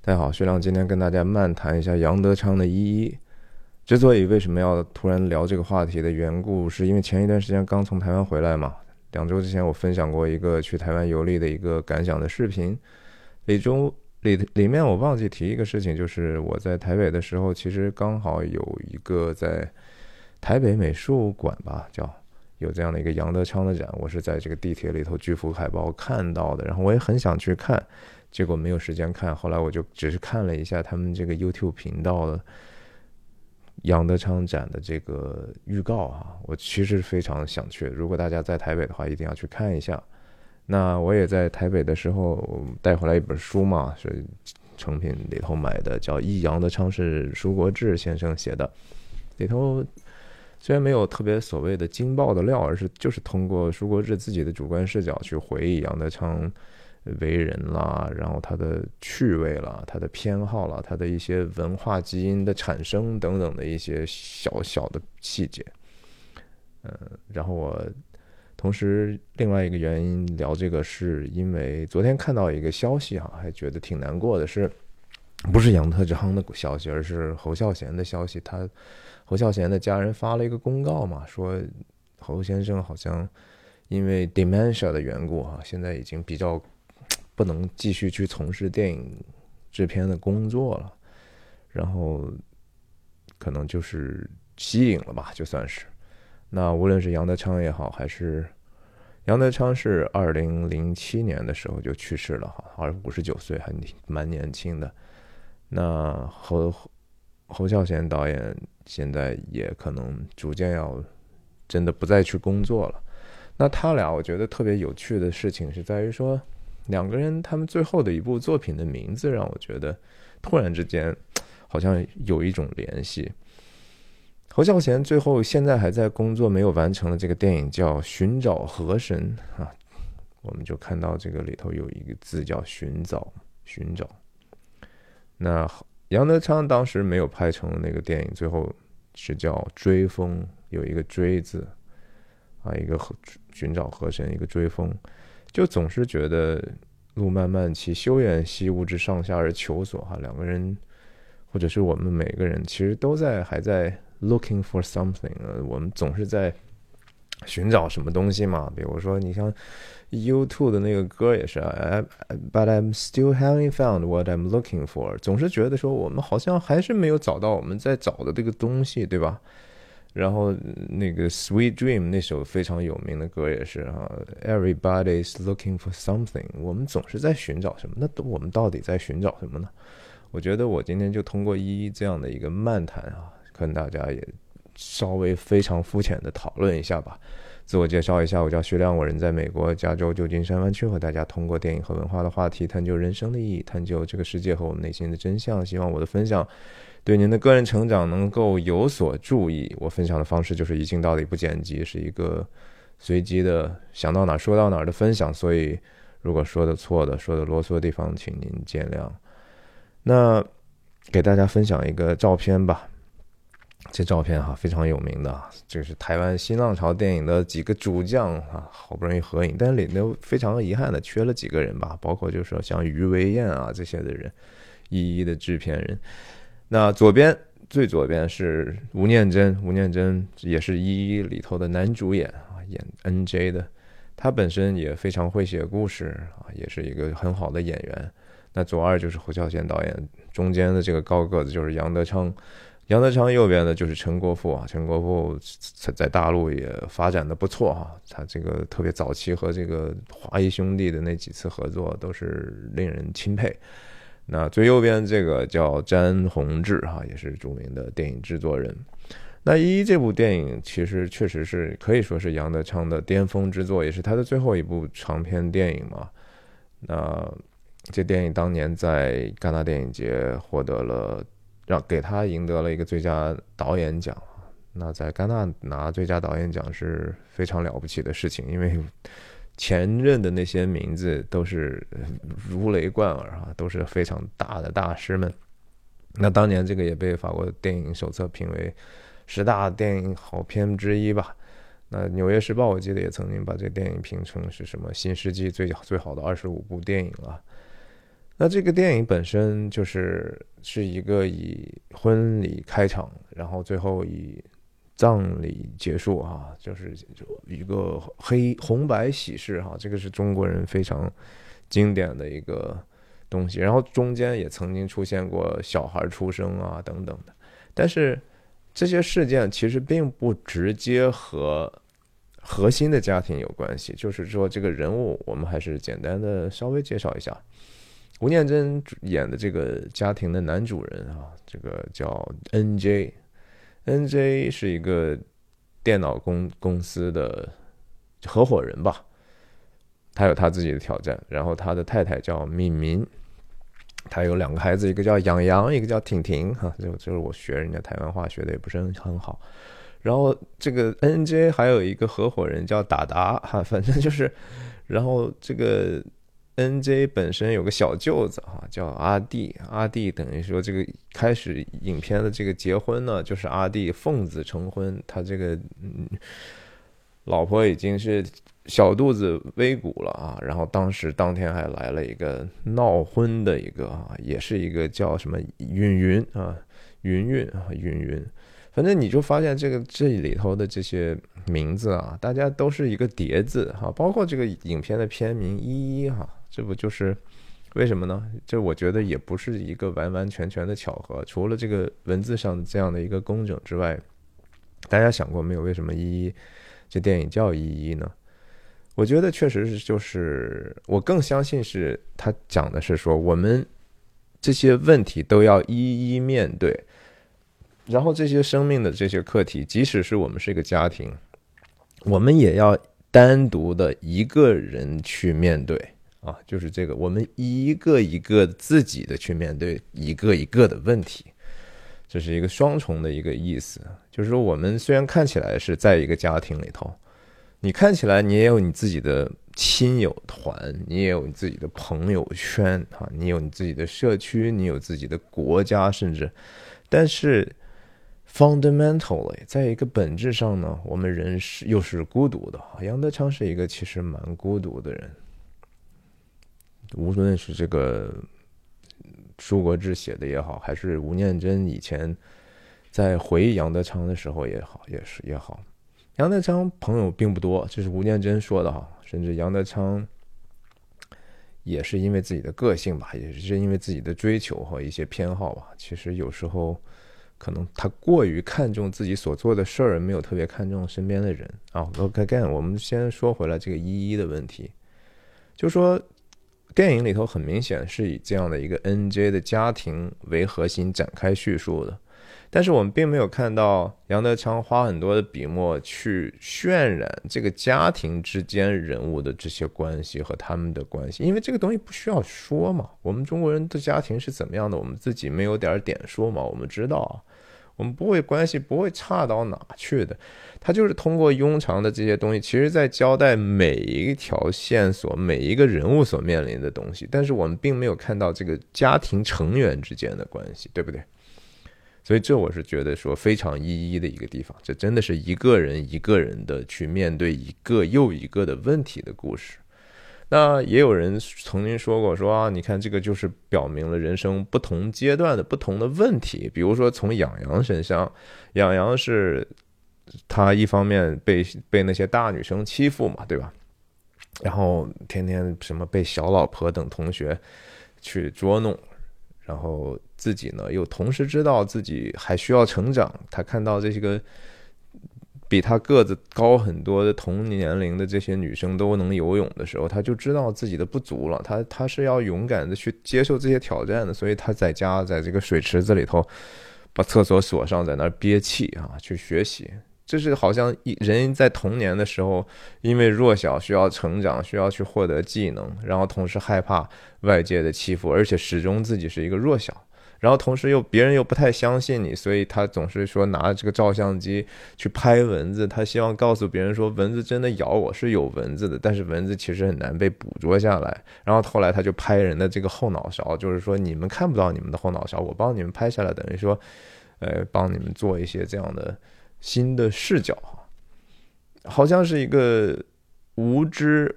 大家好，薛亮今天跟大家漫谈一下杨德昌的《一一》。之所以为什么要突然聊这个话题的缘故，是因为前一段时间刚从台湾回来嘛。两周之前我分享过一个去台湾游历的一个感想的视频，里中里里面我忘记提一个事情，就是我在台北的时候，其实刚好有一个在台北美术馆吧，叫有这样的一个杨德昌的展，我是在这个地铁里头巨幅海报看到的，然后我也很想去看，结果没有时间看，后来我就只是看了一下他们这个 YouTube 频道的。杨德昌展的这个预告啊，我其实非常想去。如果大家在台北的话，一定要去看一下。那我也在台北的时候带回来一本书嘛，是成品里头买的，叫《忆杨德昌》，是舒国治先生写的。里头虽然没有特别所谓的惊爆的料，而是就是通过舒国治自己的主观视角去回忆杨德昌。为人啦，然后他的趣味啦，他的偏好啦，他的一些文化基因的产生等等的一些小小的细节，嗯，然后我同时另外一个原因聊这个，是因为昨天看到一个消息哈，还觉得挺难过的，是不是杨德昌的消息，而是侯孝贤的消息。他侯孝贤的家人发了一个公告嘛，说侯先生好像因为 dementia 的缘故哈，现在已经比较。不能继续去从事电影制片的工作了，然后可能就是吸引了吧，就算是。那无论是杨德昌也好，还是杨德昌是二零零七年的时候就去世了哈，二五十九岁还蛮年轻的。那侯侯孝贤导演现在也可能逐渐要真的不再去工作了。那他俩我觉得特别有趣的事情是在于说。两个人他们最后的一部作品的名字让我觉得突然之间好像有一种联系。侯孝贤最后现在还在工作没有完成的这个电影叫《寻找河神》啊，我们就看到这个里头有一个字叫“寻找”，寻找。那杨德昌当时没有拍成那个电影，最后是叫《追风》，有一个“追”字啊，一个和“寻找河神”，一个“追风”。就总是觉得路漫漫其修远兮，吾之上下而求索。哈，两个人，或者是我们每个人，其实都在还在 looking for something。呃，我们总是在寻找什么东西嘛。比如说，你像 U2 的那个歌也是啊，But I'm still having found what I'm looking for。总是觉得说，我们好像还是没有找到我们在找的这个东西，对吧？然后那个《Sweet Dream》那首非常有名的歌也是哈，Everybody's looking for something。我们总是在寻找什么？那我们到底在寻找什么呢？我觉得我今天就通过一一这样的一个漫谈啊，跟大家也稍微非常肤浅的讨论一下吧。自我介绍一下，我叫徐亮，我人在美国加州旧金山湾区，和大家通过电影和文化的话题，探究人生的意义，探究这个世界和我们内心的真相。希望我的分享。对您的个人成长能够有所注意，我分享的方式就是一镜到底不剪辑，是一个随机的想到哪说到哪的分享。所以如果说的错的、说的啰嗦的地方，请您见谅。那给大家分享一个照片吧，这照片哈非常有名的，这是台湾新浪潮电影的几个主将啊，好不容易合影，但里头非常遗憾的缺了几个人吧，包括就是说像于维燕啊这些的人，一一的制片人。那左边最左边是吴念真，吴念真也是一一里头的男主演啊，演 N J 的，他本身也非常会写故事啊，也是一个很好的演员。那左二就是侯孝贤导演，中间的这个高个子就是杨德昌，杨德昌右边的就是陈国富啊，陈国富在大陆也发展的不错哈，他这个特别早期和这个华谊兄弟的那几次合作都是令人钦佩。那最右边这个叫詹宏志哈，也是著名的电影制作人。那一这部电影其实确实是可以说是杨德昌的巅峰之作，也是他的最后一部长篇电影嘛。那这电影当年在戛纳电影节获得了，让给他赢得了一个最佳导演奖。那在戛纳拿最佳导演奖是非常了不起的事情，因为。前任的那些名字都是如雷贯耳啊，都是非常大的大师们。那当年这个也被法国电影手册评为十大电影好片之一吧。那纽约时报我记得也曾经把这个电影评成是什么新世纪最最好的二十五部电影了。那这个电影本身就是是一个以婚礼开场，然后最后以葬礼结束啊，就是一个黑红白喜事哈，这个是中国人非常经典的一个东西。然后中间也曾经出现过小孩出生啊等等的，但是这些事件其实并不直接和核心的家庭有关系。就是说，这个人物我们还是简单的稍微介绍一下。吴念真演的这个家庭的男主人啊，这个叫 N.J.，N.J. 是一个电脑公公司的合伙人吧，他有他自己的挑战。然后他的太太叫敏敏，他有两个孩子，一个叫养羊，一个叫婷婷。哈，就就是我学人家台湾话学的也不是很好。然后这个 N.J. 还有一个合伙人叫达达，哈，反正就是，然后这个。N.J. 本身有个小舅子哈，叫阿弟。阿弟等于说这个开始影片的这个结婚呢，就是阿弟奉子成婚。他这个嗯，老婆已经是小肚子微鼓了啊。然后当时当天还来了一个闹婚的一个啊，也是一个叫什么云云啊，云云啊，云云。反正你就发现这个这里头的这些名字啊，大家都是一个叠字哈，包括这个影片的片名依依哈。这不就是为什么呢？这我觉得也不是一个完完全全的巧合。除了这个文字上这样的一个工整之外，大家想过没有？为什么依依这电影叫依依呢？我觉得确实是，就是我更相信是他讲的是说，我们这些问题都要一一面对，然后这些生命的这些课题，即使是我们是一个家庭，我们也要单独的一个人去面对。啊，就是这个，我们一个一个自己的去面对一个一个的问题，这是一个双重的一个意思。就是说，我们虽然看起来是在一个家庭里头，你看起来你也有你自己的亲友团，你也有你自己的朋友圈啊，你有你自己的社区，你有自己的国家，甚至，但是 fundamentally，在一个本质上呢，我们人是又是孤独的。杨德昌是一个其实蛮孤独的人。无论是这个舒国志写的也好，还是吴念真以前在回忆杨德昌的时候也好，也是也好，杨德昌朋友并不多，这是吴念真说的哈。甚至杨德昌也是因为自己的个性吧，也是因为自己的追求和一些偏好吧。其实有时候可能他过于看重自己所做的事儿，没有特别看重身边的人啊。OK，again，我们先说回来这个一一的问题，就说。电影里头很明显是以这样的一个 N.J. 的家庭为核心展开叙述的，但是我们并没有看到杨德昌花很多的笔墨去渲染这个家庭之间人物的这些关系和他们的关系，因为这个东西不需要说嘛。我们中国人的家庭是怎么样的，我们自己没有点点说嘛，我们知道。我们不会关系不会差到哪去的，他就是通过庸常的这些东西，其实在交代每一条线索、每一个人物所面临的东西，但是我们并没有看到这个家庭成员之间的关系，对不对？所以这我是觉得说非常一一的一个地方，这真的是一个人一个人的去面对一个又一个的问题的故事。那也有人曾经说过，说啊，你看这个就是表明了人生不同阶段的不同的问题。比如说从养羊身上，养羊是他一方面被被那些大女生欺负嘛，对吧？然后天天什么被小老婆等同学去捉弄，然后自己呢又同时知道自己还需要成长，他看到这些个。比他个子高很多的同年龄的这些女生都能游泳的时候，他就知道自己的不足了。他他是要勇敢的去接受这些挑战的，所以他在家在这个水池子里头把厕所锁上，在那憋气啊，去学习。这是好像一人在童年的时候，因为弱小需要成长，需要去获得技能，然后同时害怕外界的欺负，而且始终自己是一个弱小。然后同时又别人又不太相信你，所以他总是说拿这个照相机去拍蚊子，他希望告诉别人说蚊子真的咬我是有蚊子的，但是蚊子其实很难被捕捉下来。然后后来他就拍人的这个后脑勺，就是说你们看不到你们的后脑勺，我帮你们拍下来，等于说，呃，帮你们做一些这样的新的视角，好像是一个无知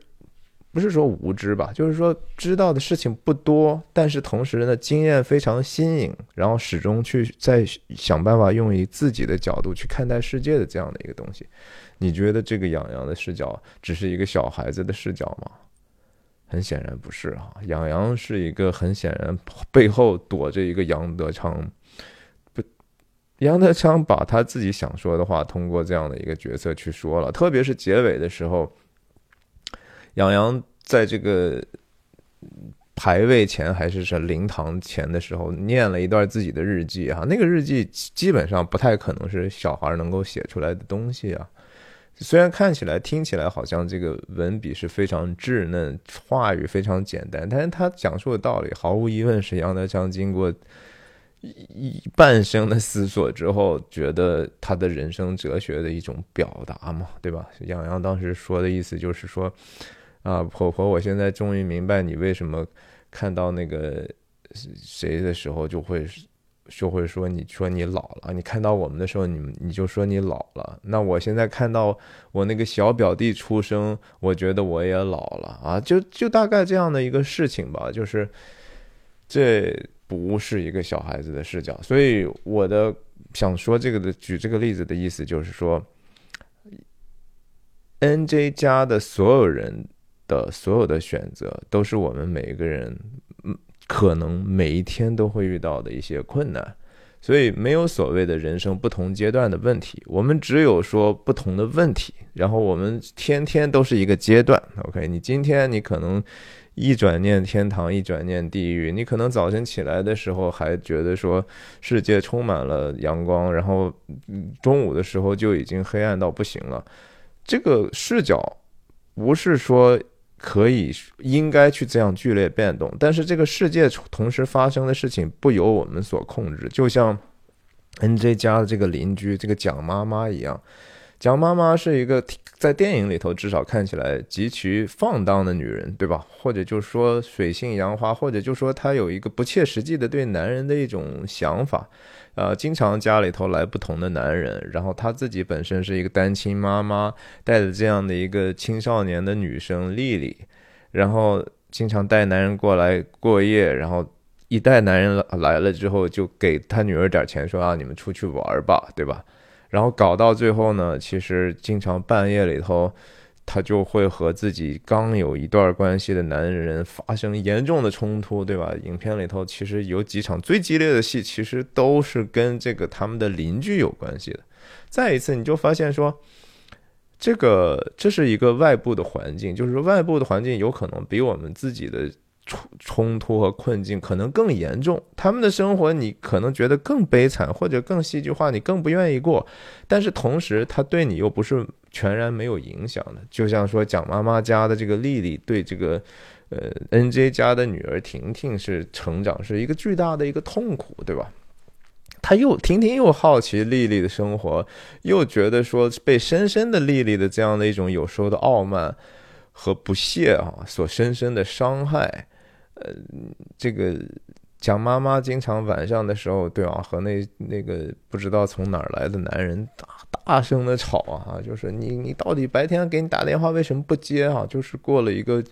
不是说无知吧，就是说知道的事情不多，但是同时呢，经验非常新颖，然后始终去在想办法用以自己的角度去看待世界的这样的一个东西。你觉得这个杨洋的视角只是一个小孩子的视角吗？很显然不是啊，杨洋是一个很显然背后躲着一个杨德昌，不，杨德昌把他自己想说的话通过这样的一个角色去说了，特别是结尾的时候。杨洋在这个排位前还是是灵堂前的时候，念了一段自己的日记啊，那个日记基本上不太可能是小孩能够写出来的东西啊。虽然看起来、听起来好像这个文笔是非常稚嫩，话语非常简单，但是他讲述的道理毫无疑问是杨德昌经过一半生的思索之后，觉得他的人生哲学的一种表达嘛，对吧？杨洋当时说的意思就是说。啊，婆婆，我现在终于明白你为什么看到那个谁的时候就会就会说你说你老了，你看到我们的时候，你你就说你老了。那我现在看到我那个小表弟出生，我觉得我也老了啊，就就大概这样的一个事情吧。就是这不是一个小孩子的视角，所以我的想说这个的举这个例子的意思就是说，N J 家的所有人。的所有的选择都是我们每一个人，嗯，可能每一天都会遇到的一些困难，所以没有所谓的人生不同阶段的问题，我们只有说不同的问题，然后我们天天都是一个阶段。OK，你今天你可能一转念天堂，一转念地狱，你可能早晨起来的时候还觉得说世界充满了阳光，然后中午的时候就已经黑暗到不行了。这个视角不是说。可以应该去这样剧烈变动，但是这个世界同时发生的事情不由我们所控制，就像 N J 家的这个邻居这个蒋妈妈一样。蒋妈妈是一个在电影里头至少看起来极其放荡的女人，对吧？或者就说水性杨花，或者就说她有一个不切实际的对男人的一种想法。呃，经常家里头来不同的男人，然后她自己本身是一个单亲妈妈，带着这样的一个青少年的女生丽丽，然后经常带男人过来过夜，然后一带男人来了之后，就给她女儿点钱，说啊，你们出去玩吧，对吧？然后搞到最后呢，其实经常半夜里头。他就会和自己刚有一段关系的男人发生严重的冲突，对吧？影片里头其实有几场最激烈的戏，其实都是跟这个他们的邻居有关系的。再一次，你就发现说，这个这是一个外部的环境，就是说外部的环境有可能比我们自己的。冲冲突和困境可能更严重，他们的生活你可能觉得更悲惨，或者更戏剧化，你更不愿意过。但是同时，他对你又不是全然没有影响的。就像说蒋妈妈家的这个丽丽，对这个呃 N J 家的女儿婷婷是成长是一个巨大的一个痛苦，对吧？他又婷婷又好奇丽丽的生活，又觉得说被深深的丽丽的这样的一种有时候的傲慢和不屑啊，所深深的伤害。呃，这个蒋妈妈经常晚上的时候，对吧，和那那个不知道从哪儿来的男人打大声的吵啊，就是你你到底白天给你打电话为什么不接啊？就是过了一个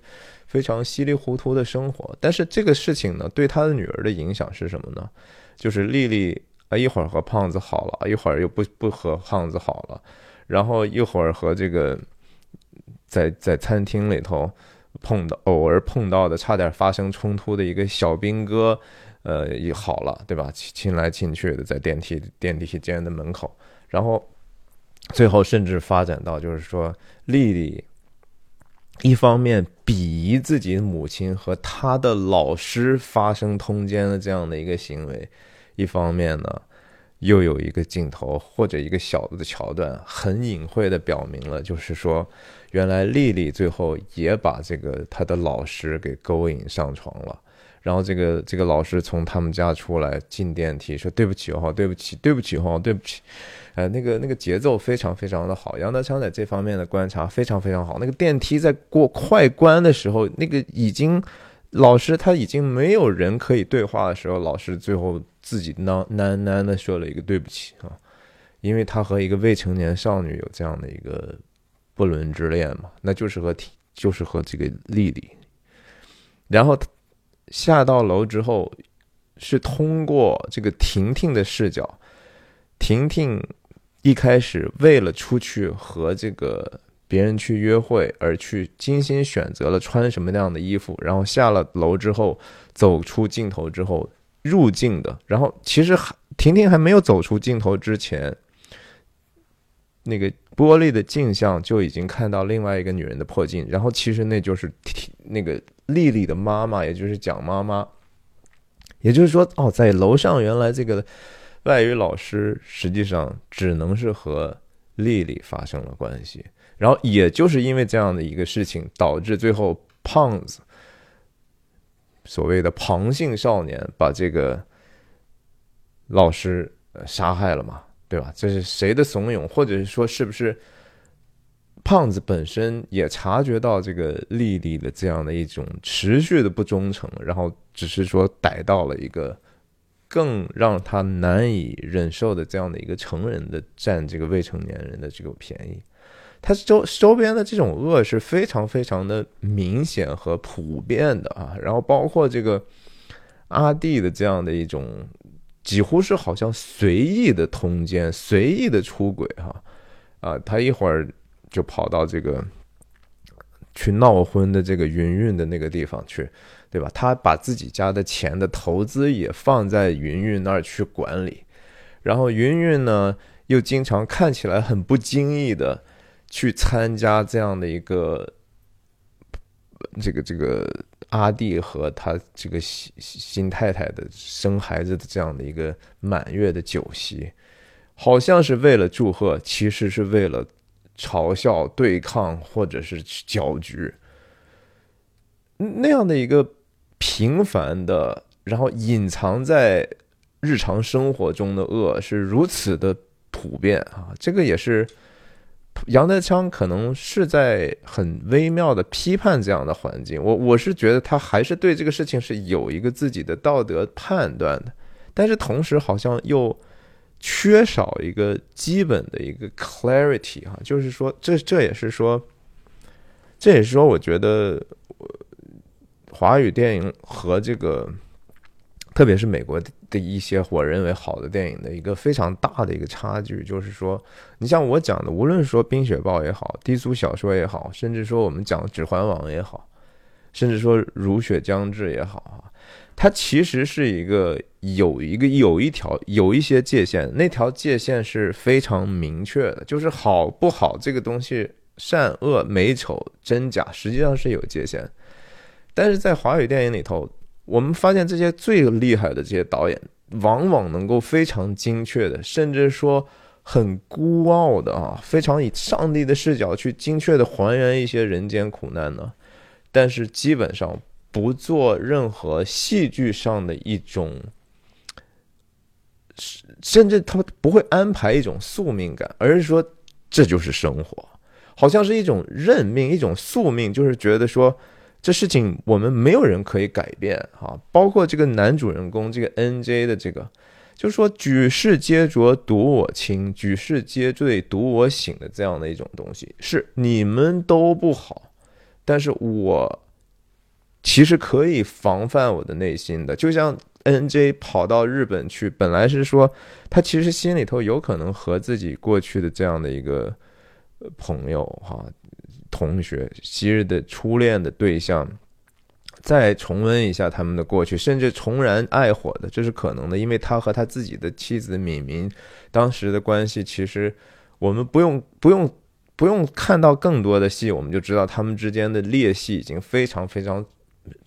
非常稀里糊涂的生活。但是这个事情呢，对他的女儿的影响是什么呢？就是丽丽啊，一会儿和胖子好了，一会儿又不不和胖子好了，然后一会儿和这个在在餐厅里头。碰到偶尔碰到的，差点发生冲突的一个小兵哥，呃，也好了，对吧？亲来亲去的，在电梯电梯间的门口，然后最后甚至发展到，就是说丽丽一方面鄙夷自己母亲和她的老师发生通奸的这样的一个行为，一方面呢。又有一个镜头或者一个小的桥段，很隐晦的表明了，就是说，原来丽丽最后也把这个她的老师给勾引上床了。然后这个这个老师从他们家出来进电梯，说对不起哦，对不起，对不起哦，对不起。呃，那个那个节奏非常非常的好，杨德昌在这方面的观察非常非常好。那个电梯在过快关的时候，那个已经老师他已经没有人可以对话的时候，老师最后。自己喃喃喃的说了一个对不起啊，因为他和一个未成年少女有这样的一个不伦之恋嘛，那就是和就是和这个丽丽。然后下到楼之后，是通过这个婷婷的视角，婷婷一开始为了出去和这个别人去约会而去精心选择了穿什么样的衣服，然后下了楼之后走出镜头之后入镜的，然后其实婷婷还没有走出镜头之前。那个玻璃的镜像就已经看到另外一个女人的破镜，然后其实那就是那个丽丽的妈妈，也就是蒋妈妈。也就是说，哦，在楼上原来这个外语老师实际上只能是和丽丽发生了关系，然后也就是因为这样的一个事情，导致最后胖子所谓的庞姓少年把这个老师杀害了嘛。对吧？这是谁的怂恿，或者是说，是不是胖子本身也察觉到这个丽丽的这样的一种持续的不忠诚，然后只是说逮到了一个更让他难以忍受的这样的一个成人的占这个未成年人的这个便宜？他周周边的这种恶是非常非常的明显和普遍的啊，然后包括这个阿弟的这样的一种。几乎是好像随意的通奸、随意的出轨，哈，啊，他一会儿就跑到这个去闹婚的这个云云的那个地方去，对吧？他把自己家的钱的投资也放在云云那儿去管理，然后云云呢又经常看起来很不经意的去参加这样的一个这个这个。阿弟和他这个新新太太的生孩子的这样的一个满月的酒席，好像是为了祝贺，其实是为了嘲笑、对抗或者是搅局。那样的一个平凡的，然后隐藏在日常生活中的恶是如此的普遍啊！这个也是。杨德昌可能是在很微妙的批判这样的环境，我我是觉得他还是对这个事情是有一个自己的道德判断的，但是同时好像又缺少一个基本的一个 clarity 哈，就是说这这也是说，这也是说我觉得华语电影和这个。特别是美国的一些我认为好的电影的一个非常大的一个差距，就是说，你像我讲的，无论说《冰雪暴》也好，低俗小说也好，甚至说我们讲《指环王》也好，甚至说《如雪将至》也好啊，它其实是一个有一个有一条有一些界限，那条界限是非常明确的，就是好不好这个东西，善恶美丑真假，实际上是有界限，但是在华语电影里头。我们发现这些最厉害的这些导演，往往能够非常精确的，甚至说很孤傲的啊，非常以上帝的视角去精确的还原一些人间苦难呢。但是基本上不做任何戏剧上的一种，甚至他不会安排一种宿命感，而是说这就是生活，好像是一种认命，一种宿命，就是觉得说。这事情我们没有人可以改变啊，包括这个男主人公这个 N J 的这个，就是说举世皆浊独我清，举世皆醉独我醒的这样的一种东西，是你们都不好，但是我其实可以防范我的内心的。就像 N J 跑到日本去，本来是说他其实心里头有可能和自己过去的这样的一个朋友哈。同学，昔日的初恋的对象，再重温一下他们的过去，甚至重燃爱火的，这是可能的，因为他和他自己的妻子敏敏当时的关系，其实我们不用不用不用看到更多的戏，我们就知道他们之间的裂隙已经非常非常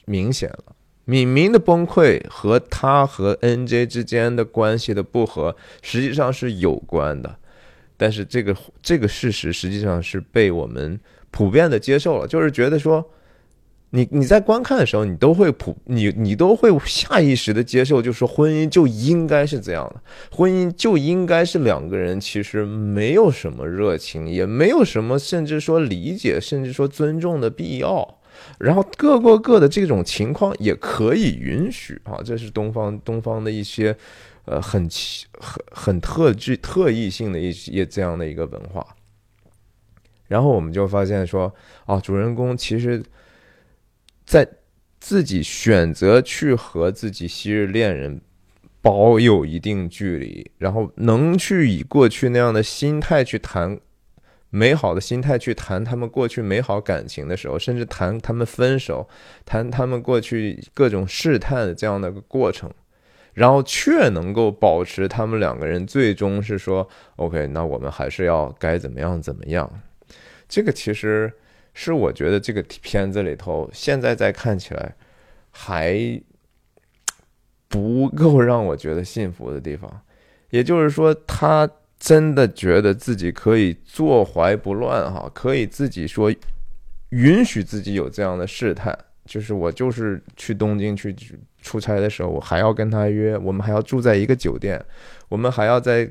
明显了。敏敏的崩溃和他和 NJ 之间的关系的不和，实际上是有关的，但是这个这个事实实际上是被我们。普遍的接受了，就是觉得说，你你在观看的时候，你都会普你你都会下意识的接受，就是婚姻就应该是这样的，婚姻就应该是两个人其实没有什么热情，也没有什么甚至说理解，甚至说尊重的必要，然后各过各的这种情况也可以允许啊，这是东方东方的一些呃很很很特具特异性的一些这样的一个文化。然后我们就发现说，啊，主人公其实，在自己选择去和自己昔日恋人保有一定距离，然后能去以过去那样的心态去谈美好的心态去谈他们过去美好感情的时候，甚至谈他们分手，谈他们过去各种试探的这样的过程。然后却能够保持他们两个人最终是说，OK，那我们还是要该怎么样怎么样。这个其实是我觉得这个片子里头现在再看起来还不够让我觉得幸福的地方。也就是说，他真的觉得自己可以坐怀不乱哈，可以自己说允许自己有这样的试探。就是我就是去东京去出差的时候，我还要跟他约，我们还要住在一个酒店，我们还要在，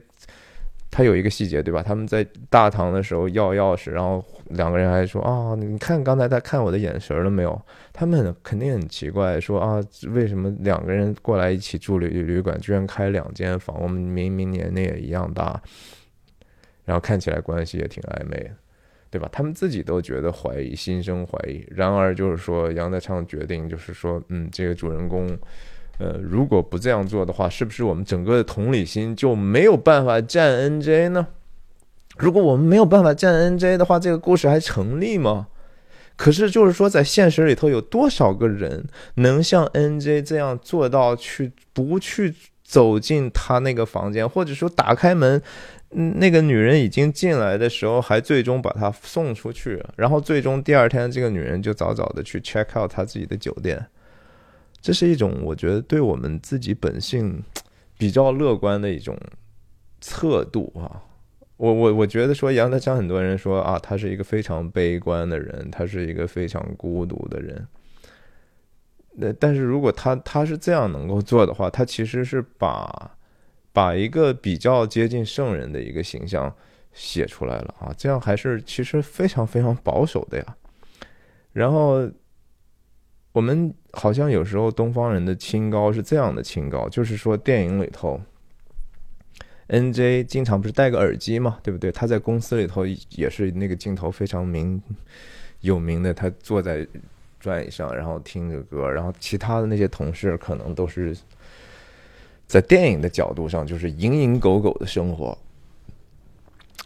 他有一个细节对吧？他们在大堂的时候要钥匙，然后两个人还说啊，你看刚才他看我的眼神了没有？他们肯定很奇怪，说啊，为什么两个人过来一起住旅旅馆，居然开两间房？我们明明年龄也一样大，然后看起来关系也挺暧昧。对吧？他们自己都觉得怀疑，心生怀疑。然而，就是说，杨德昌决定，就是说，嗯，这个主人公，呃，如果不这样做的话，是不是我们整个的同理心就没有办法站 NJ 呢？如果我们没有办法站 NJ 的话，这个故事还成立吗？可是，就是说，在现实里头，有多少个人能像 NJ 这样做到，去不去走进他那个房间，或者说打开门？那个女人已经进来的时候，还最终把她送出去，然后最终第二天，这个女人就早早的去 check out 她自己的酒店。这是一种我觉得对我们自己本性 比较乐观的一种测度啊。我我我觉得说杨德昌，很多人说啊，他是一个非常悲观的人，他是一个非常孤独的人。那但是如果他他是这样能够做的话，他其实是把。把一个比较接近圣人的一个形象写出来了啊，这样还是其实非常非常保守的呀。然后我们好像有时候东方人的清高是这样的清高，就是说电影里头，N J 经常不是戴个耳机嘛，对不对？他在公司里头也是那个镜头非常名有名的，他坐在转椅上，然后听着歌，然后其他的那些同事可能都是。在电影的角度上，就是蝇营狗苟的生活，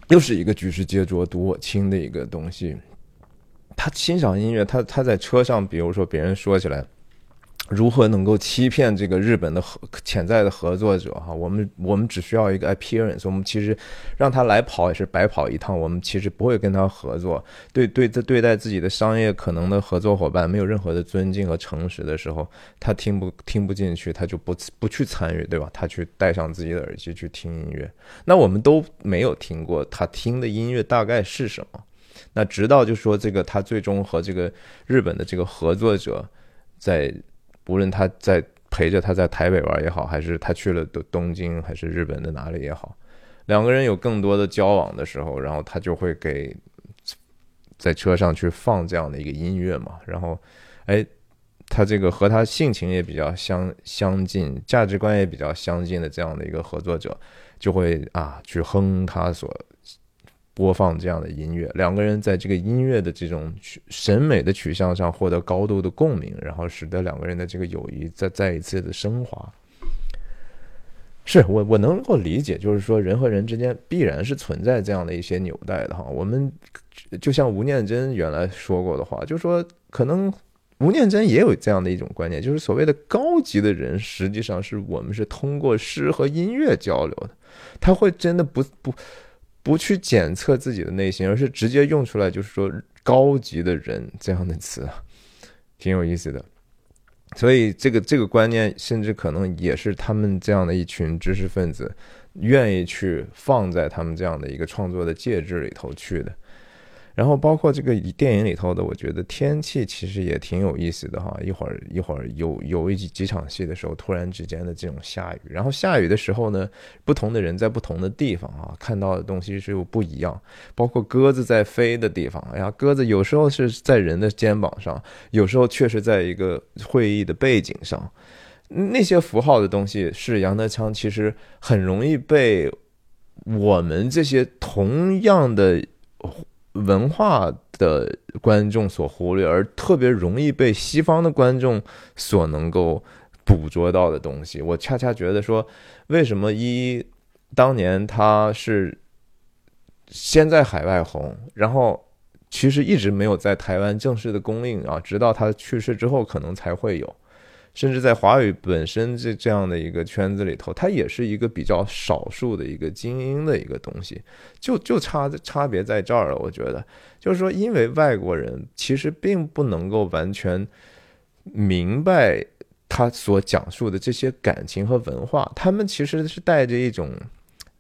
又是一个举世皆浊独我清的一个东西。他欣赏音乐，他他在车上，比如说别人说起来。如何能够欺骗这个日本的合潜在的合作者？哈，我们我们只需要一个 appearance，我们其实让他来跑也是白跑一趟。我们其实不会跟他合作。对对，在对待自己的商业可能的合作伙伴没有任何的尊敬和诚实的时候，他听不听不进去，他就不不去参与，对吧？他去戴上自己的耳机去听音乐。那我们都没有听过他听的音乐大概是什么？那直到就说这个他最终和这个日本的这个合作者在。无论他在陪着他在台北玩也好，还是他去了东东京，还是日本的哪里也好，两个人有更多的交往的时候，然后他就会给在车上去放这样的一个音乐嘛。然后，哎，他这个和他性情也比较相相近，价值观也比较相近的这样的一个合作者，就会啊去哼他所。播放这样的音乐，两个人在这个音乐的这种审美的取向上获得高度的共鸣，然后使得两个人的这个友谊再再一次的升华。是我我能够理解，就是说人和人之间必然是存在这样的一些纽带的哈。我们就像吴念真原来说过的话，就说可能吴念真也有这样的一种观念，就是所谓的高级的人，实际上是我们是通过诗和音乐交流的，他会真的不不。不去检测自己的内心，而是直接用出来，就是说“高级的人”这样的词，挺有意思的。所以，这个这个观念，甚至可能也是他们这样的一群知识分子愿意去放在他们这样的一个创作的介质里头去的。然后包括这个电影里头的，我觉得天气其实也挺有意思的哈。一会儿一会儿有有一几几场戏的时候，突然之间的这种下雨，然后下雨的时候呢，不同的人在不同的地方啊，看到的东西是又不一样。包括鸽子在飞的地方，哎呀，鸽子有时候是在人的肩膀上，有时候确实在一个会议的背景上。那些符号的东西是杨德昌，其实很容易被我们这些同样的。文化的观众所忽略，而特别容易被西方的观众所能够捕捉到的东西。我恰恰觉得说，为什么一当年他是先在海外红，然后其实一直没有在台湾正式的公映啊，直到他去世之后，可能才会有。甚至在华语本身这这样的一个圈子里头，它也是一个比较少数的一个精英的一个东西，就就差差别在这儿了。我觉得，就是说，因为外国人其实并不能够完全明白他所讲述的这些感情和文化，他们其实是带着一种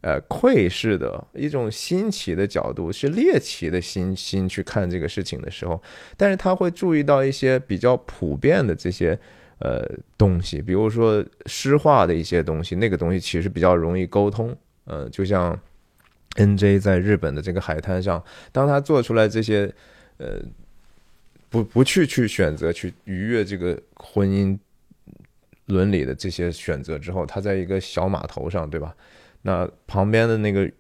呃窥视的一种新奇的角度，是猎奇的心心去看这个事情的时候，但是他会注意到一些比较普遍的这些。呃，东西，比如说诗画的一些东西，那个东西其实比较容易沟通。呃，就像 N J 在日本的这个海滩上，当他做出来这些，呃，不不去去选择去逾越这个婚姻伦理的这些选择之后，他在一个小码头上，对吧？那旁边的那个。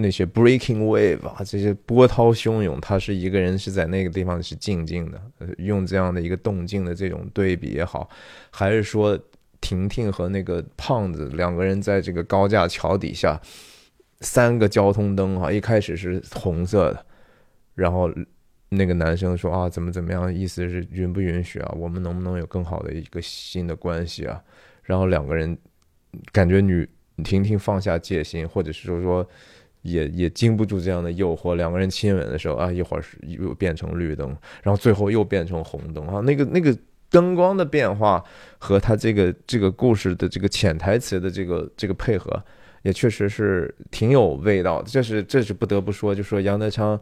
那些 breaking wave 啊，这些波涛汹涌，他是一个人是在那个地方是静静的，用这样的一个动静的这种对比也好，还是说婷婷和那个胖子两个人在这个高架桥底下，三个交通灯啊，一开始是红色的，然后那个男生说啊，怎么怎么样，意思是允不允许啊，我们能不能有更好的一个新的关系啊？然后两个人感觉女婷婷放下戒心，或者是说说。也也经不住这样的诱惑，两个人亲吻的时候啊，一会儿是又变成绿灯，然后最后又变成红灯啊，那个那个灯光的变化和他这个这个故事的这个潜台词的这个这个配合，也确实是挺有味道。这是这是不得不说，就说杨德昌，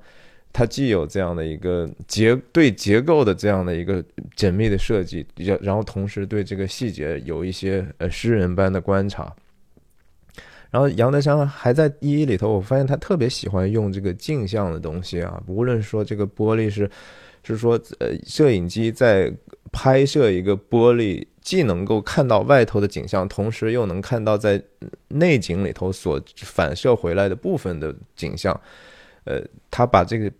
他既有这样的一个结对结构的这样的一个缜密的设计，然后同时对这个细节有一些呃诗人般的观察。然后杨德昌还在一一里头，我发现他特别喜欢用这个镜像的东西啊，无论说这个玻璃是，是说呃摄影机在拍摄一个玻璃，既能够看到外头的景象，同时又能看到在内景里头所反射回来的部分的景象，呃，他把这个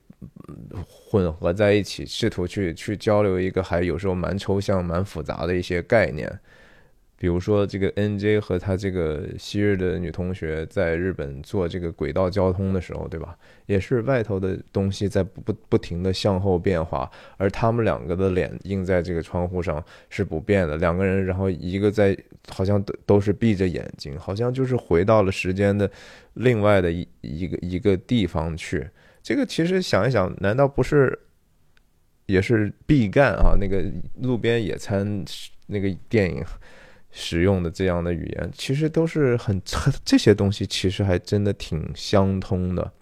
混合在一起，试图去去交流一个还有时候蛮抽象、蛮复杂的一些概念。比如说，这个 N J 和他这个昔日的女同学在日本做这个轨道交通的时候，对吧？也是外头的东西在不不不停的向后变化，而他们两个的脸映在这个窗户上是不变的。两个人，然后一个在好像都都是闭着眼睛，好像就是回到了时间的另外的一一个一个地方去。这个其实想一想，难道不是也是毕赣啊？那个路边野餐那个电影。使用的这样的语言，其实都是很 这些东西，其实还真的挺相通的。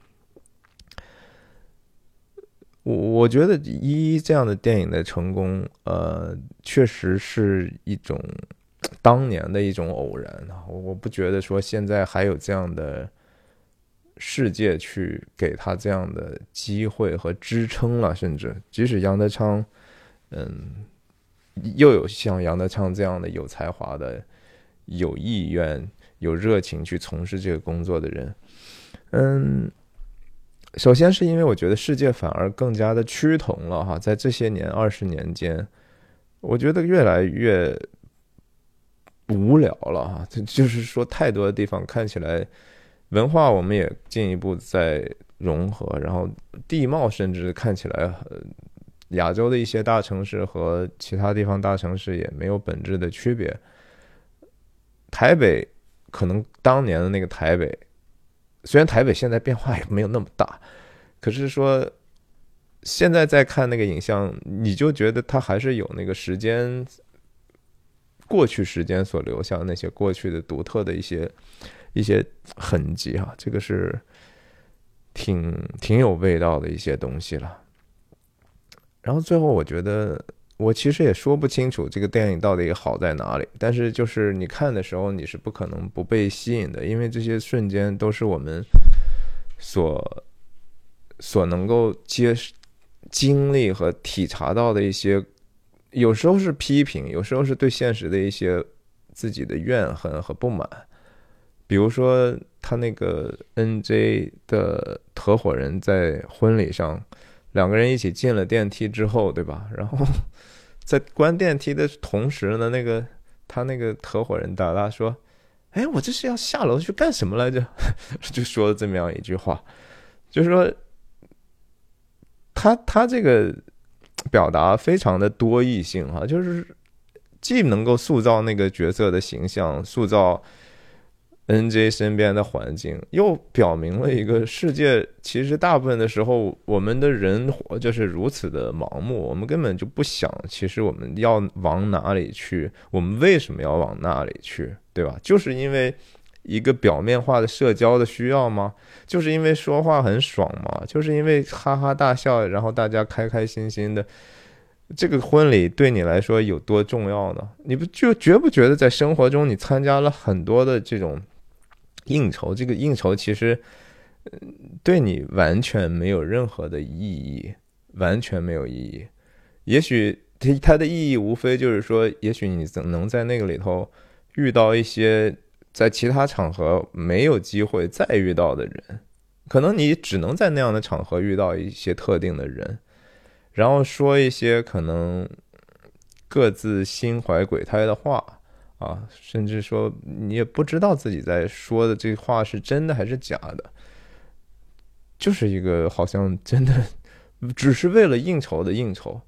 我我觉得一这样的电影的成功，呃，确实是一种 当年的一种偶然啊。我不觉得说现在还有这样的世界去给他这样的机会和支撑了，甚至即使杨德昌，嗯。又有像杨德昌这样的有才华的、有意愿、有热情去从事这个工作的人，嗯，首先是因为我觉得世界反而更加的趋同了哈，在这些年二十年间，我觉得越来越无聊了哈，就是说太多的地方看起来文化我们也进一步在融合，然后地貌甚至看起来很。亚洲的一些大城市和其他地方大城市也没有本质的区别。台北可能当年的那个台北，虽然台北现在变化也没有那么大，可是说现在再看那个影像，你就觉得它还是有那个时间过去时间所留下那些过去的独特的一些一些痕迹哈，这个是挺挺有味道的一些东西了。然后最后，我觉得我其实也说不清楚这个电影到底好在哪里。但是就是你看的时候，你是不可能不被吸引的，因为这些瞬间都是我们所所能够接经历和体察到的一些，有时候是批评，有时候是对现实的一些自己的怨恨和不满。比如说他那个 NJ 的合伙人在婚礼上，两个人一起进了电梯之后，对吧？然后 在关电梯的同时呢，那个他那个合伙人达达说：“哎，我这是要下楼去干什么来着？” 就说了这么样一句话，就是说他他这个表达非常的多义性哈，就是既能够塑造那个角色的形象，塑造。N.J. 身边的环境又表明了一个世界，其实大部分的时候，我们的人活就是如此的盲目，我们根本就不想，其实我们要往哪里去，我们为什么要往那里去，对吧？就是因为一个表面化的社交的需要吗？就是因为说话很爽吗？就是因为哈哈大笑，然后大家开开心心的，这个婚礼对你来说有多重要呢？你不就觉不觉得在生活中你参加了很多的这种？应酬这个应酬其实，嗯对你完全没有任何的意义，完全没有意义。也许它它的意义无非就是说，也许你能能在那个里头遇到一些在其他场合没有机会再遇到的人，可能你只能在那样的场合遇到一些特定的人，然后说一些可能各自心怀鬼胎的话。啊，甚至说你也不知道自己在说的这话是真的还是假的，就是一个好像真的只是为了应酬的应酬。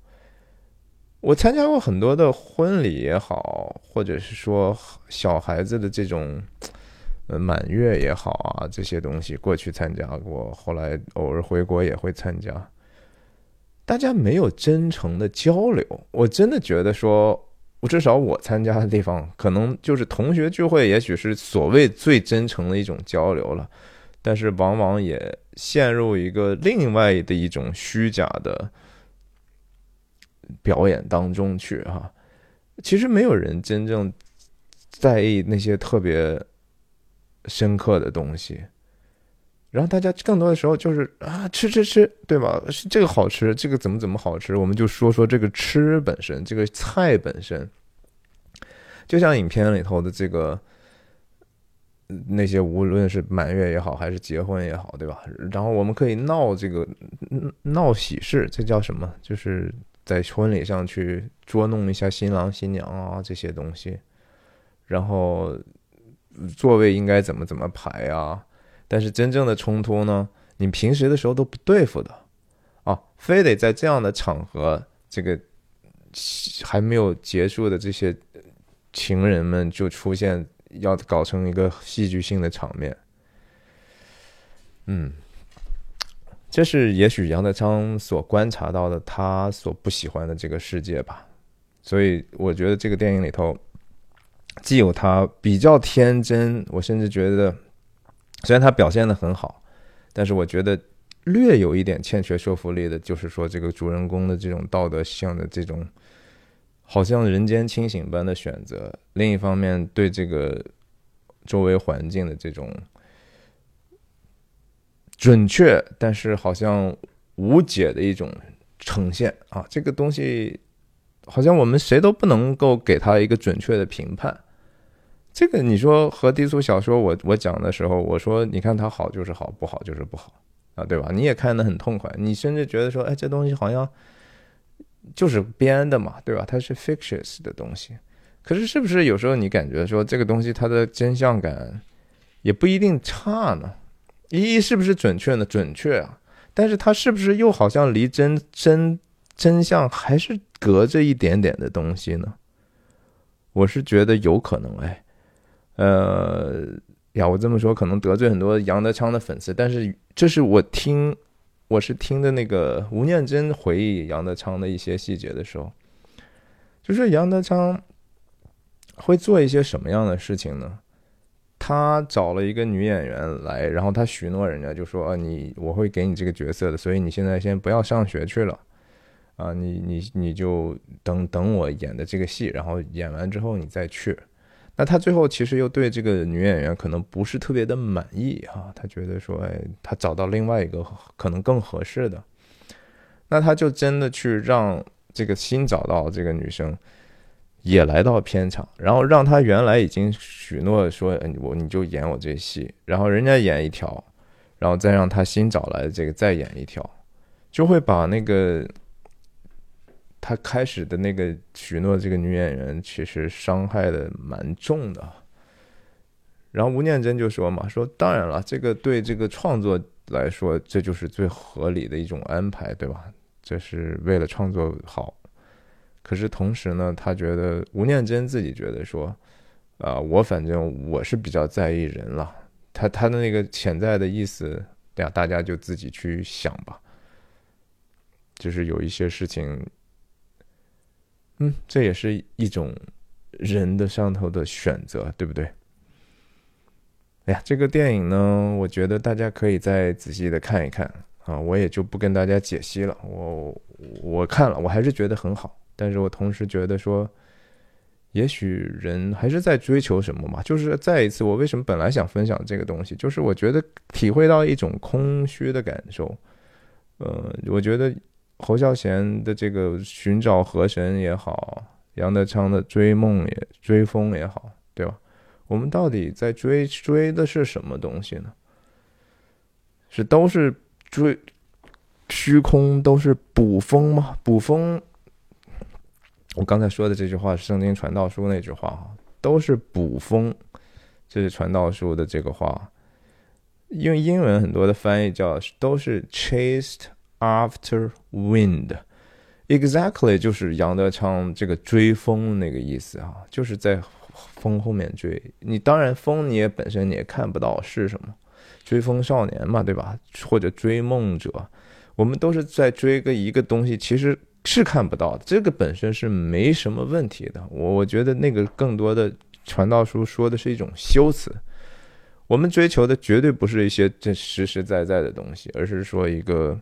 我参加过很多的婚礼也好，或者是说小孩子的这种呃满月也好啊，这些东西过去参加过，后来偶尔回国也会参加，大家没有真诚的交流，我真的觉得说。我至少我参加的地方，可能就是同学聚会，也许是所谓最真诚的一种交流了，但是往往也陷入一个另外的一种虚假的表演当中去哈。其实没有人真正在意那些特别深刻的东西，然后大家更多的时候就是啊吃吃吃，对吧？这个好吃，这个怎么怎么好吃，我们就说说这个吃本身，这个菜本身。就像影片里头的这个那些，无论是满月也好，还是结婚也好，对吧？然后我们可以闹这个闹喜事，这叫什么？就是在婚礼上去捉弄一下新郎新娘啊，这些东西。然后座位应该怎么怎么排啊？但是真正的冲突呢，你平时的时候都不对付的啊，非得在这样的场合，这个还没有结束的这些。情人们就出现，要搞成一个戏剧性的场面。嗯，这是也许杨德昌所观察到的，他所不喜欢的这个世界吧。所以我觉得这个电影里头，既有他比较天真，我甚至觉得，虽然他表现的很好，但是我觉得略有一点欠缺说服力的，就是说这个主人公的这种道德性的这种。好像人间清醒般的选择，另一方面对这个周围环境的这种准确，但是好像无解的一种呈现啊，这个东西好像我们谁都不能够给他一个准确的评判。这个你说和低俗小说，我我讲的时候，我说你看它好就是好，不好就是不好啊，对吧？你也看得很痛快，你甚至觉得说，哎，这东西好像。就是编的嘛，对吧？它是 fictitious 的东西，可是是不是有时候你感觉说这个东西它的真相感也不一定差呢？一是不是准确呢？准确啊，但是它是不是又好像离真真真相还是隔着一点点的东西呢？我是觉得有可能哎，呃呀，我这么说可能得罪很多杨德昌的粉丝，但是这是我听。我是听的那个吴念真回忆杨德昌的一些细节的时候，就是杨德昌会做一些什么样的事情呢？他找了一个女演员来，然后他许诺人家就说：“啊，你我会给你这个角色的，所以你现在先不要上学去了，啊，你你你就等等我演的这个戏，然后演完之后你再去。”那他最后其实又对这个女演员可能不是特别的满意哈，他觉得说，哎，他找到另外一个可能更合适的，那他就真的去让这个新找到这个女生也来到片场，然后让他原来已经许诺说我你就演我这戏，然后人家演一条，然后再让他新找来的这个再演一条，就会把那个他开始的那个许诺这个女演员其实伤害的蛮重的。然后吴念真就说嘛，说当然了，这个对这个创作来说，这就是最合理的一种安排，对吧？这是为了创作好。可是同时呢，他觉得吴念真自己觉得说，啊，我反正我是比较在意人了。他他的那个潜在的意思，对呀，大家就自己去想吧。就是有一些事情，嗯，这也是一种人的上头的选择，对不对？哎呀，这个电影呢，我觉得大家可以再仔细的看一看啊，我也就不跟大家解析了。我我看了，我还是觉得很好。但是我同时觉得说，也许人还是在追求什么嘛？就是再一次，我为什么本来想分享这个东西，就是我觉得体会到一种空虚的感受。呃，我觉得侯孝贤的这个寻找河神也好，杨德昌的追梦也追风也好，对吧？我们到底在追追的是什么东西呢？是都是追虚空，都是捕风吗？捕风。我刚才说的这句话是《圣经传道书》那句话哈，都是捕风，这是传道书的这个话。用英文很多的翻译叫都是 chased after wind，exactly 就是杨德昌这个追风那个意思啊，就是在风后面追。你当然风你也本身你也看不到是什么，追风少年嘛，对吧？或者追梦者，我们都是在追个一个东西，其实。是看不到的，这个本身是没什么问题的。我我觉得那个更多的传道书说的是一种修辞，我们追求的绝对不是一些这实实在在的东西，而是说一个，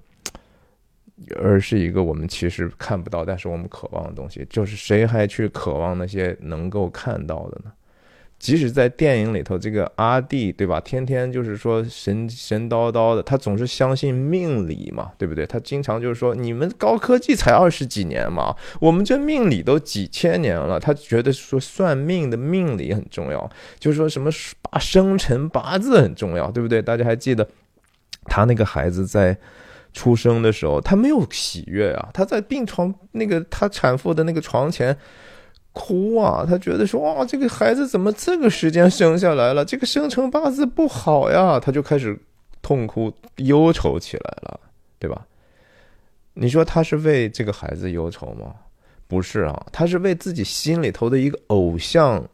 而是一个我们其实看不到，但是我们渴望的东西。就是谁还去渴望那些能够看到的呢？即使在电影里头，这个阿弟，对吧？天天就是说神神叨叨的，他总是相信命理嘛，对不对？他经常就是说，你们高科技才二十几年嘛，我们这命理都几千年了。他觉得说算命的命理很重要，就是说什么八生辰八字很重要，对不对？大家还记得他那个孩子在出生的时候，他没有喜悦啊，他在病床那个他产妇的那个床前。哭啊！他觉得说哇，这个孩子怎么这个时间生下来了？这个生辰八字不好呀！他就开始痛哭忧愁起来了，对吧？你说他是为这个孩子忧愁吗？不是啊，他是为自己心里头的一个偶像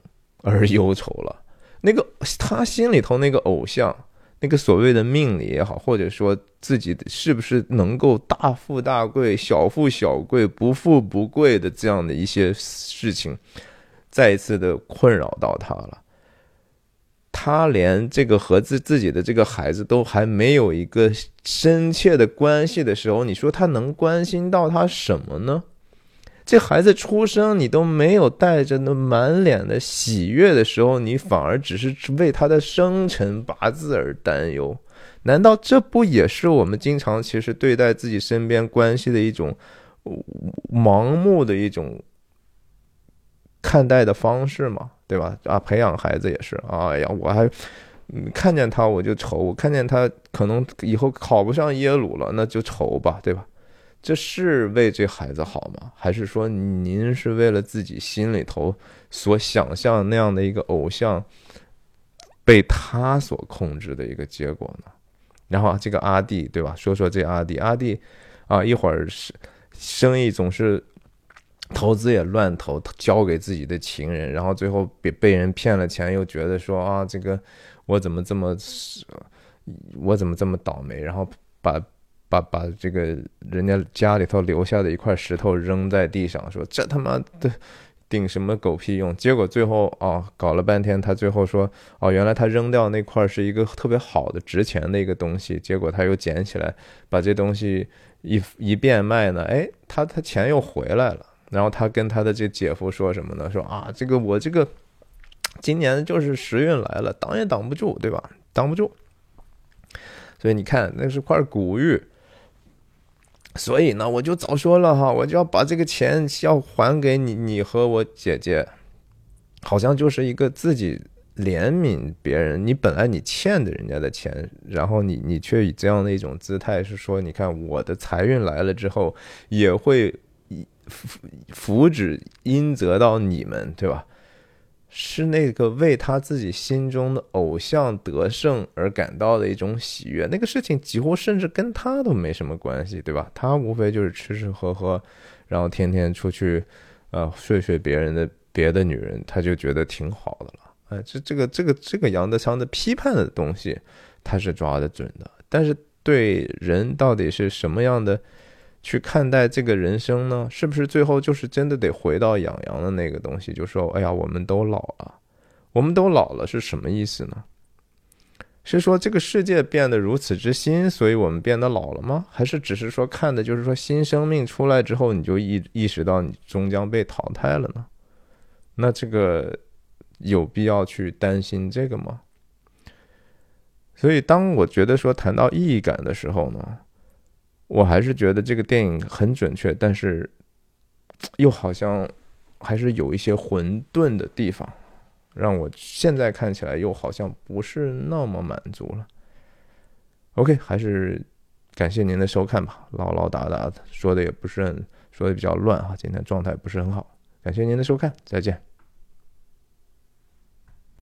而忧愁了。那个他心里头那个偶像。那个所谓的命理也好，或者说自己是不是能够大富大贵、小富小贵、不富不贵的这样的一些事情，再一次的困扰到他了。他连这个和自自己的这个孩子都还没有一个深切的关系的时候，你说他能关心到他什么呢？这孩子出生，你都没有带着那满脸的喜悦的时候，你反而只是为他的生辰八字而担忧，难道这不也是我们经常其实对待自己身边关系的一种盲目的一种看待的方式吗？对吧？啊，培养孩子也是，哎呀，我还看见他我就愁，我看见他可能以后考不上耶鲁了，那就愁吧，对吧？这是为这孩子好吗？还是说您是为了自己心里头所想象那样的一个偶像被他所控制的一个结果呢？然后这个阿弟对吧？说说这阿弟，阿弟啊，一会儿是生意总是投资也乱投，交给自己的情人，然后最后被被人骗了钱，又觉得说啊，这个我怎么这么我怎么这么倒霉？然后把。把把这个人家家里头留下的一块石头扔在地上，说这他妈的顶什么狗屁用？结果最后啊，搞了半天，他最后说哦，原来他扔掉那块是一个特别好的、值钱的一个东西。结果他又捡起来，把这东西一一变卖呢，哎，他他钱又回来了。然后他跟他的这姐夫说什么呢？说啊，这个我这个今年就是时运来了，挡也挡不住，对吧？挡不住。所以你看，那是块古玉。所以呢，我就早说了哈，我就要把这个钱要还给你，你和我姐姐，好像就是一个自己怜悯别人，你本来你欠的人家的钱，然后你你却以这样的一种姿态是说，你看我的财运来了之后，也会福福祉应泽到你们，对吧？是那个为他自己心中的偶像得胜而感到的一种喜悦，那个事情几乎甚至跟他都没什么关系，对吧？他无非就是吃吃喝喝，然后天天出去，呃，睡睡别人的别的女人，他就觉得挺好的了。哎，这这个这个这个杨德昌的批判的东西，他是抓得准的，但是对人到底是什么样的？去看待这个人生呢？是不是最后就是真的得回到养羊的那个东西？就说，哎呀，我们都老了，我们都老了是什么意思呢？是说这个世界变得如此之新，所以我们变得老了吗？还是只是说看的就是说新生命出来之后，你就意意识到你终将被淘汰了呢？那这个有必要去担心这个吗？所以当我觉得说谈到意义感的时候呢？我还是觉得这个电影很准确，但是又好像还是有一些混沌的地方，让我现在看起来又好像不是那么满足了。OK，还是感谢您的收看吧，唠唠叨叨的说的也不是很说的比较乱哈，今天状态不是很好，感谢您的收看，再见。